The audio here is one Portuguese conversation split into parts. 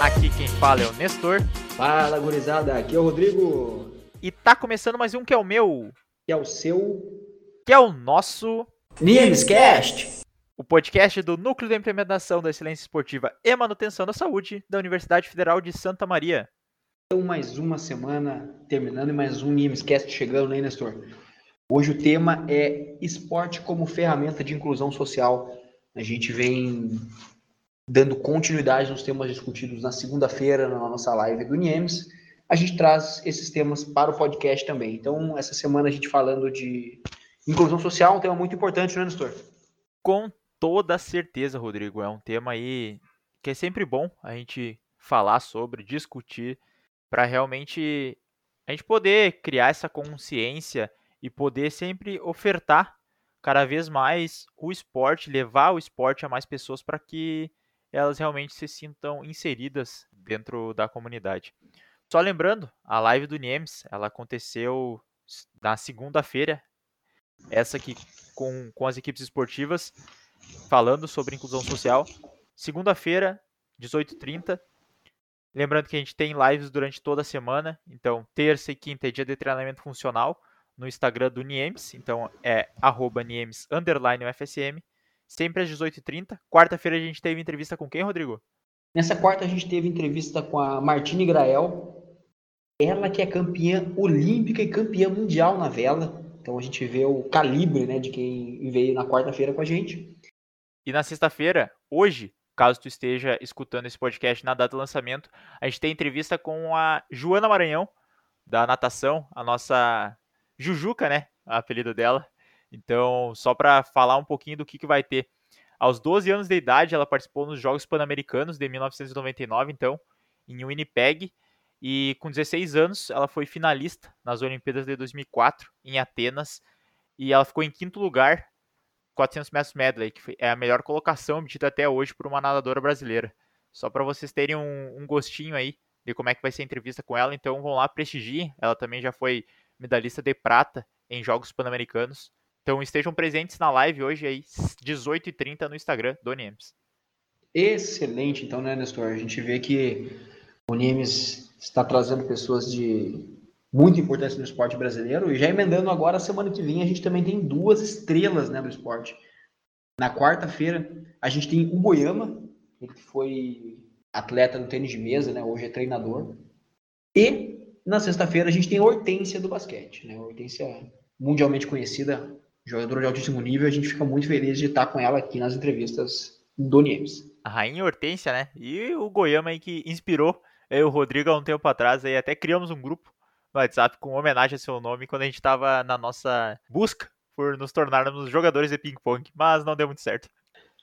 Aqui quem fala é o Nestor. Fala, gurizada. Aqui é o Rodrigo. E tá começando mais um que é o meu. Que é o seu. Que é o nosso. Nimescast. O podcast do Núcleo de Implementação da Excelência Esportiva e Manutenção da Saúde da Universidade Federal de Santa Maria. Então, mais uma semana terminando e mais um Nimescast chegando, né, Nestor? Hoje o tema é esporte como ferramenta de inclusão social. A gente vem dando continuidade nos temas discutidos na segunda-feira na nossa live do NIEMS. A gente traz esses temas para o podcast também. Então, essa semana a gente falando de inclusão social, um tema muito importante, né, Nestor? Com toda certeza, Rodrigo. É um tema aí que é sempre bom a gente falar sobre, discutir, para realmente a gente poder criar essa consciência e poder sempre ofertar cada vez mais o esporte, levar o esporte a mais pessoas para que elas realmente se sintam inseridas dentro da comunidade. Só lembrando, a live do Niemes, ela aconteceu na segunda-feira, essa aqui com, com as equipes esportivas, falando sobre inclusão social. Segunda-feira, 18h30. Lembrando que a gente tem lives durante toda a semana, então terça e quinta é dia de treinamento funcional no Instagram do Niemes, então é arroba Niemes underline UFSM, sempre às 18h30. Quarta-feira a gente teve entrevista com quem, Rodrigo? Nessa quarta a gente teve entrevista com a Martine Grael, ela que é campeã olímpica e campeã mundial na vela. Então a gente vê o calibre né, de quem veio na quarta-feira com a gente. E na sexta-feira, hoje, caso tu esteja escutando esse podcast na data do lançamento, a gente tem entrevista com a Joana Maranhão, da natação, a nossa Jujuca, né? O apelido dela. Então, só para falar um pouquinho do que, que vai ter. Aos 12 anos de idade, ela participou nos Jogos Pan-Americanos de 1999, então, em Winnipeg. E com 16 anos, ela foi finalista nas Olimpíadas de 2004, em Atenas. E ela ficou em quinto lugar, 400 metros medley, que é a melhor colocação obtida até hoje por uma nadadora brasileira. Só para vocês terem um, um, gostinho aí de como é que vai ser a entrevista com ela. Então, vão lá, prestigiem. Ela também já foi medalhista de prata em Jogos Pan-Americanos. Então estejam presentes na live hoje aí, 18h30 no Instagram do Niemes. Excelente, então, né, Nestor? A gente vê que o Niemes está trazendo pessoas de muita importância no esporte brasileiro. E já emendando agora, semana que vem, a gente também tem duas estrelas né, do esporte. Na quarta-feira, a gente tem o Goiama, ele que foi atleta no tênis de mesa, né? Hoje é treinador. E na sexta-feira a gente tem a Hortência do basquete, né? Hortência mundialmente conhecida, jogadora de altíssimo nível, a gente fica muito feliz de estar com ela aqui nas entrevistas do Nieves. A rainha Hortência, né? E o Goiama aí que inspirou eu e o Rodrigo há um tempo atrás, aí até criamos um grupo no WhatsApp com homenagem a seu nome quando a gente estava na nossa busca por nos tornarmos jogadores de ping-pong, mas não deu muito certo.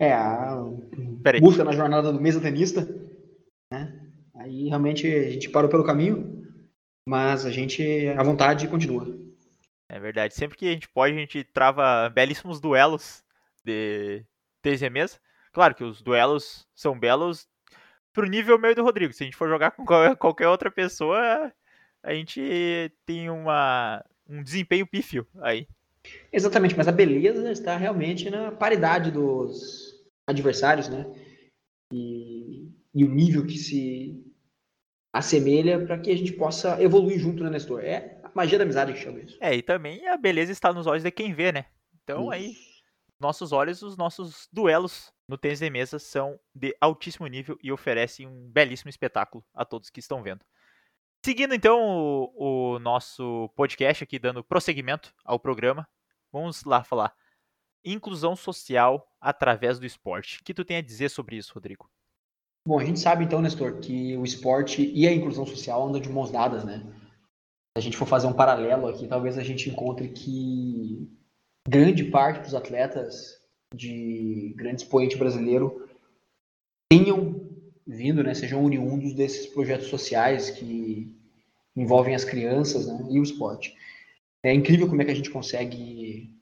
É, a busca na jornada do mesa tenista, né? Aí realmente a gente parou pelo caminho, mas a gente, à vontade, continua. É verdade. Sempre que a gente pode, a gente trava belíssimos duelos de TZ mesa. Claro que os duelos são belos pro nível meio do Rodrigo. Se a gente for jogar com qualquer outra pessoa, a gente tem uma, um desempenho pífio aí. Exatamente, mas a beleza está realmente na paridade dos adversários, né? E, e o nível que se assemelha para que a gente possa evoluir junto, né, Nestor? É magia da amizade que chama isso. É, e também a beleza está nos olhos de quem vê, né? Então isso. aí, nossos olhos, os nossos duelos no tênis de mesa são de altíssimo nível e oferecem um belíssimo espetáculo a todos que estão vendo. Seguindo então o, o nosso podcast aqui, dando prosseguimento ao programa, vamos lá falar inclusão social através do esporte. O que tu tem a dizer sobre isso, Rodrigo? Bom, a gente sabe então, Nestor, que o esporte e a inclusão social andam de mãos dadas, né? A gente for fazer um paralelo aqui, talvez a gente encontre que grande parte dos atletas de grande expoente brasileiro tenham vindo, né, sejam oriundos desses projetos sociais que envolvem as crianças né, e o esporte. É incrível como é que a gente consegue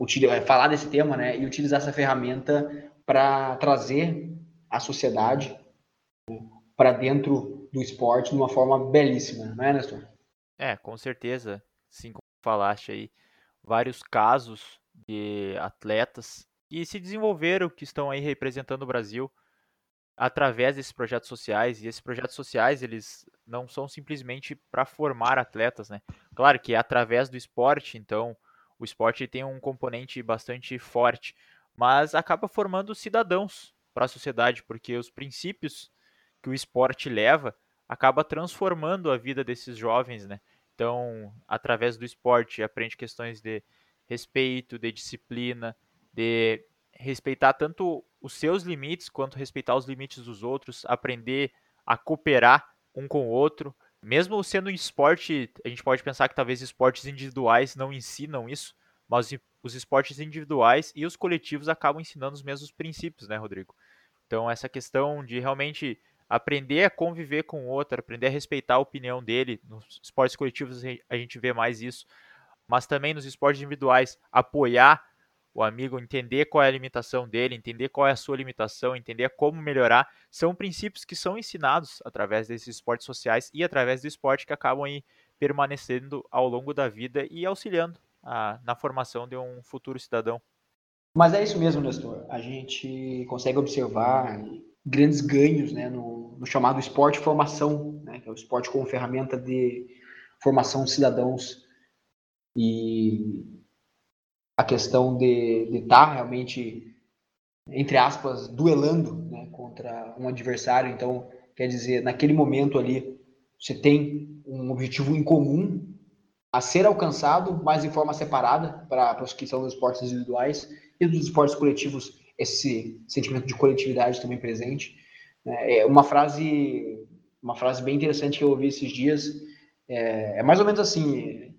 utilizar, falar desse tema né, e utilizar essa ferramenta para trazer a sociedade para dentro do esporte de uma forma belíssima, não é, Nestor? É, com certeza. Sim, como falaste aí, vários casos de atletas que se desenvolveram, que estão aí representando o Brasil através desses projetos sociais, e esses projetos sociais, eles não são simplesmente para formar atletas, né? Claro que é através do esporte, então o esporte tem um componente bastante forte, mas acaba formando cidadãos para a sociedade, porque os princípios que o esporte leva acaba transformando a vida desses jovens, né? Então, através do esporte, aprende questões de respeito, de disciplina, de respeitar tanto os seus limites quanto respeitar os limites dos outros, aprender a cooperar um com o outro. Mesmo sendo esporte, a gente pode pensar que talvez esportes individuais não ensinam isso, mas os esportes individuais e os coletivos acabam ensinando os mesmos princípios, né, Rodrigo? Então, essa questão de realmente aprender a conviver com o outro, aprender a respeitar a opinião dele. Nos esportes coletivos a gente vê mais isso, mas também nos esportes individuais, apoiar o amigo, entender qual é a limitação dele, entender qual é a sua limitação, entender como melhorar, são princípios que são ensinados através desses esportes sociais e através do esporte que acabam aí permanecendo ao longo da vida e auxiliando a, na formação de um futuro cidadão. Mas é isso mesmo, Nestor. A gente consegue observar grandes ganhos né, no, no chamado esporte formação, né, que é o esporte como ferramenta de formação de cidadãos. E a questão de estar tá realmente, entre aspas, duelando né, contra um adversário. Então, quer dizer, naquele momento ali, você tem um objetivo em comum a ser alcançado, mas em forma separada para os que são dos esportes individuais e dos esportes coletivos, esse sentimento de coletividade também presente. Né. É uma frase, uma frase bem interessante que eu ouvi esses dias. É, é mais ou menos assim: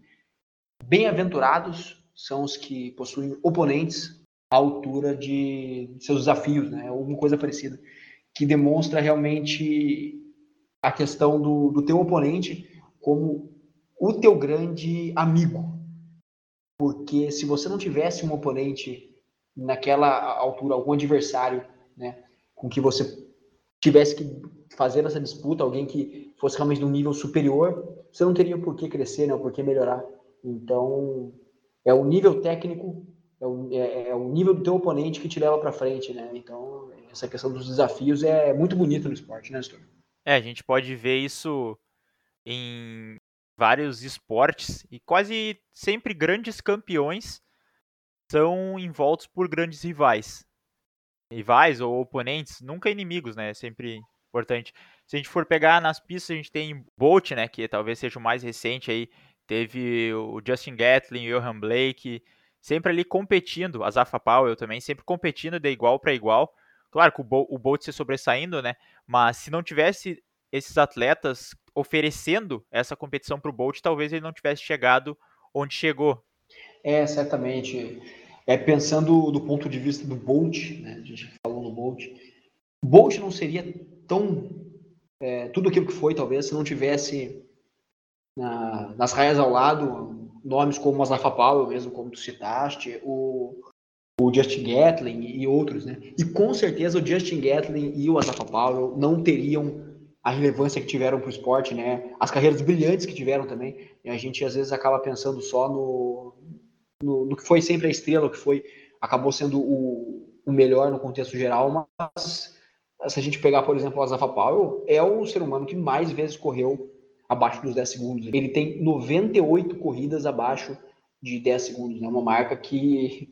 bem-aventurados são os que possuem oponentes à altura de seus desafios, né? Alguma coisa parecida, que demonstra realmente a questão do, do teu oponente como o teu grande amigo. Porque se você não tivesse um oponente naquela altura, algum adversário, né, com que você tivesse que fazer essa disputa, alguém que fosse realmente de um nível superior, você não teria por que crescer, né, por que melhorar. Então, é o nível técnico, é o, é, é o nível do teu oponente que te leva para frente, né? Então, essa questão dos desafios é muito bonita no esporte, né, Nestor? É, a gente pode ver isso em vários esportes e quase sempre grandes campeões são envoltos por grandes rivais. Rivais ou oponentes, nunca inimigos, né? É sempre importante. Se a gente for pegar nas pistas, a gente tem Bolt, né, que talvez seja o mais recente aí, Teve o Justin Gatlin, o Johan Blake, sempre ali competindo, a Zafa Powell também, sempre competindo de igual para igual. Claro que o Bolt se sobressaindo, né? Mas se não tivesse esses atletas oferecendo essa competição para o Bolt, talvez ele não tivesse chegado onde chegou. É, certamente. É, pensando do ponto de vista do Bolt, né? A gente falou no Bolt. Bolt não seria tão é, tudo aquilo que foi, talvez, se não tivesse na, nas raias ao lado, nomes como o Azafa Powell, mesmo como tu citaste, o, o Justin Gatlin e outros, né? E com certeza o Justin Gatlin e o Azafa Powell não teriam a relevância que tiveram para o esporte, né? As carreiras brilhantes que tiveram também. E a gente às vezes acaba pensando só no, no, no que foi sempre a estrela, que foi acabou sendo o, o melhor no contexto geral, mas se a gente pegar, por exemplo, o Azafa Powell, é o ser humano que mais vezes correu abaixo dos 10 segundos. Ele tem 98 corridas abaixo de 10 segundos. É né? uma marca que,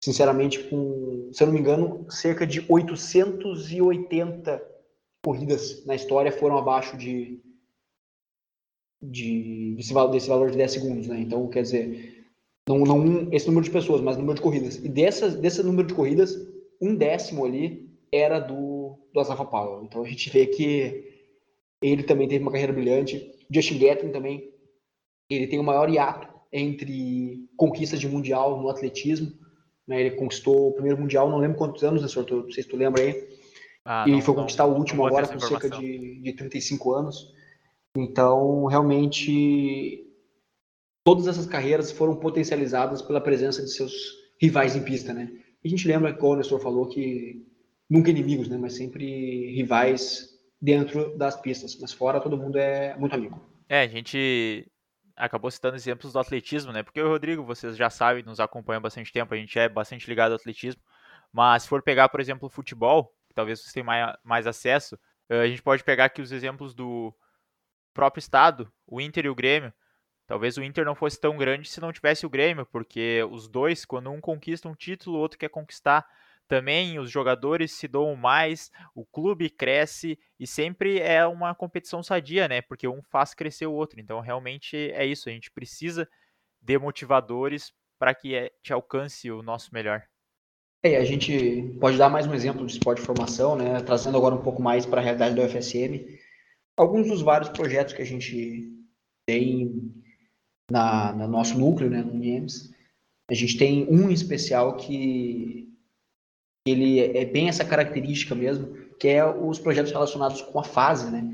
sinceramente, com, se eu não me engano, cerca de 880 corridas na história foram abaixo de, de desse, desse valor de 10 segundos. Né? Então, quer dizer, não, não esse número de pessoas, mas número de corridas. E dessas, desse número de corridas, um décimo ali era do, do Asafa Powell. Então a gente vê que ele também teve uma carreira brilhante. Justin Gatlin também, ele tem o maior hiato entre conquistas de mundial no atletismo. Né? Ele conquistou o primeiro mundial, não lembro quantos anos, né, senhor? Não sei se tu lembra aí. Ah, e não, foi conquistar não, o último agora com cerca de, de 35 anos. Então, realmente, todas essas carreiras foram potencializadas pela presença de seus rivais em pista, né? A gente lembra, como o Nestor falou, que nunca inimigos, né? Mas sempre rivais dentro das pistas, mas fora todo mundo é muito amigo. É, a gente acabou citando exemplos do atletismo, né? Porque o Rodrigo, vocês já sabem, nos acompanham há bastante tempo, a gente é bastante ligado ao atletismo. Mas se for pegar, por exemplo, o futebol, talvez vocês tenham mais, mais acesso. Uh, a gente pode pegar aqui os exemplos do próprio estado, o Inter e o Grêmio. Talvez o Inter não fosse tão grande se não tivesse o Grêmio, porque os dois, quando um conquista um título, o outro quer conquistar também, os jogadores se doam mais, o clube cresce e sempre é uma competição sadia, né? Porque um faz crescer o outro. Então, realmente é isso, a gente precisa de motivadores para que eh, te alcance o nosso melhor. É, a gente pode dar mais um exemplo de esporte de formação, né? Trazendo agora um pouco mais para a realidade do UFSM. Alguns dos vários projetos que a gente tem na, no nosso núcleo, né, no NIEMS, a gente tem um especial que ele é bem essa característica mesmo, que é os projetos relacionados com a fase, né?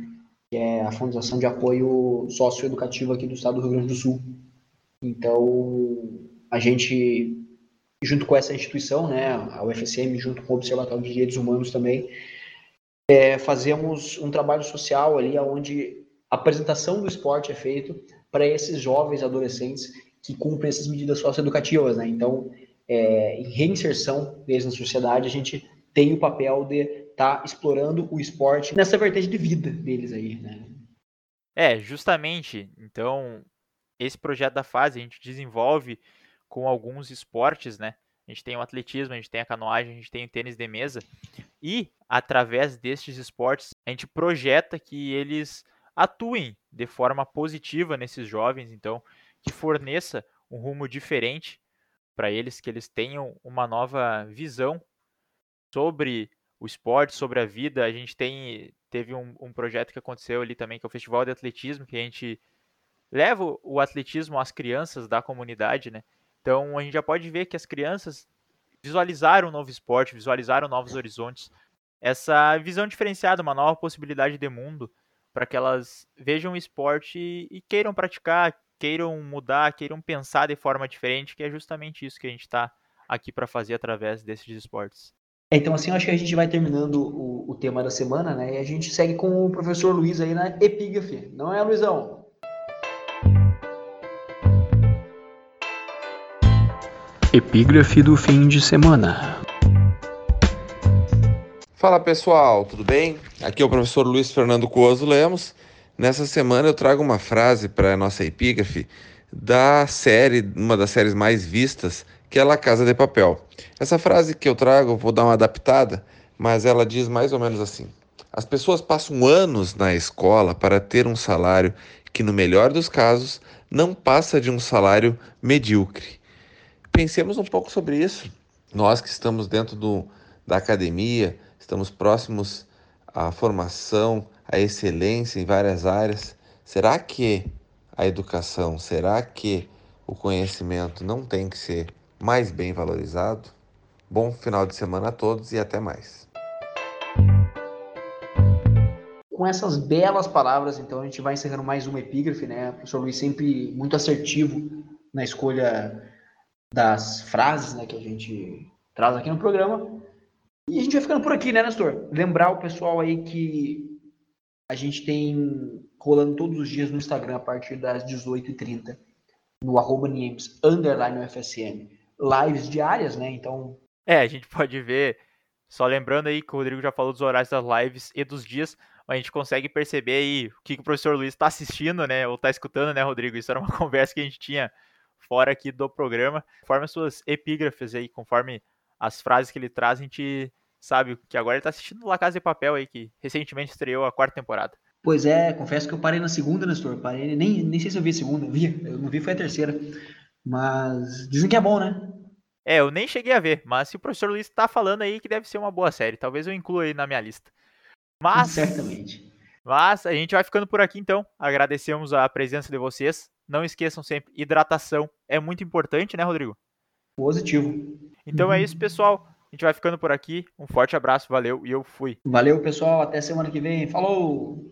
Que é a Fundação de Apoio Socioeducativo aqui do Estado do Rio Grande do Sul. Então, a gente, junto com essa instituição, né, a UFSM, junto com o Observatório de Direitos Humanos também, é, fazemos um trabalho social ali, onde a apresentação do esporte é feito para esses jovens adolescentes que cumprem essas medidas socioeducativas, né? Então, é, em reinserção deles na sociedade, a gente tem o papel de estar tá explorando o esporte nessa vertente de vida deles aí, né? É, justamente. Então, esse projeto da fase a gente desenvolve com alguns esportes, né? A gente tem o atletismo, a gente tem a canoagem, a gente tem o tênis de mesa. E, através destes esportes, a gente projeta que eles atuem de forma positiva nesses jovens, então, que forneça um rumo diferente para eles, que eles tenham uma nova visão sobre o esporte, sobre a vida. A gente tem teve um, um, projeto que aconteceu ali também, que é o Festival de Atletismo, que a gente leva o atletismo às crianças da comunidade, né? Então a gente já pode ver que as crianças visualizaram um novo esporte, visualizaram novos horizontes, essa visão diferenciada, uma nova possibilidade de mundo, para que elas vejam o esporte e queiram praticar, queiram mudar, queiram pensar de forma diferente, que é justamente isso que a gente está aqui para fazer através desses esportes. É, então, assim, eu acho que a gente vai terminando o, o, tema da semana, né? E a gente segue com o professor Luiz aí na epígrafe, não é, Luizão? Epígrafe do fim de semana. Fala pessoal, tudo bem? Aqui é o professor Luiz Fernando Coso Lemos Nessa semana eu trago uma frase para a nossa epígrafe da série, uma das séries mais vistas, que é La Casa de Papel. Essa frase que eu trago, vou dar uma adaptada, mas ela diz mais ou menos assim: As pessoas passam anos na escola para ter um salário que, no melhor dos casos, não passa de um salário medíocre. Pensemos um pouco sobre isso. Nós que estamos dentro do, da academia, estamos próximos à formação, a excelência em várias áreas, será que a educação, será que o conhecimento não tem que ser mais bem valorizado? Bom final de semana a todos e até mais. Com essas belas palavras, então, a gente vai encerrando mais uma epígrafe, né? O professor Luiz sempre muito assertivo na escolha das frases né, que a gente traz aqui no programa. E a gente vai ficando por aqui, né, Nestor? Lembrar o pessoal aí que a gente tem rolando todos os dias no Instagram a partir das 18h30, no arroba underline UFSM. Lives diárias, né? Então. É, a gente pode ver, só lembrando aí que o Rodrigo já falou dos horários das lives e dos dias, a gente consegue perceber aí o que, que o professor Luiz está assistindo, né? Ou está escutando, né, Rodrigo? Isso era uma conversa que a gente tinha fora aqui do programa. Conforme as suas epígrafes aí, conforme as frases que ele traz, a gente sabe que agora ele tá assistindo La Casa de Papel aí, que recentemente estreou a quarta temporada. Pois é, confesso que eu parei na segunda, Nestor. Parei, nem, nem sei se eu vi a segunda, vi, eu não vi, foi a terceira. Mas dizem que é bom, né? É, eu nem cheguei a ver, mas se o professor Luiz tá falando aí que deve ser uma boa série, talvez eu inclua aí na minha lista. Mas. Certamente. Mas a gente vai ficando por aqui então. Agradecemos a presença de vocês. Não esqueçam sempre, hidratação é muito importante, né, Rodrigo? Positivo. Então é isso, pessoal. A gente vai ficando por aqui. Um forte abraço, valeu e eu fui. Valeu, pessoal. Até semana que vem. Falou!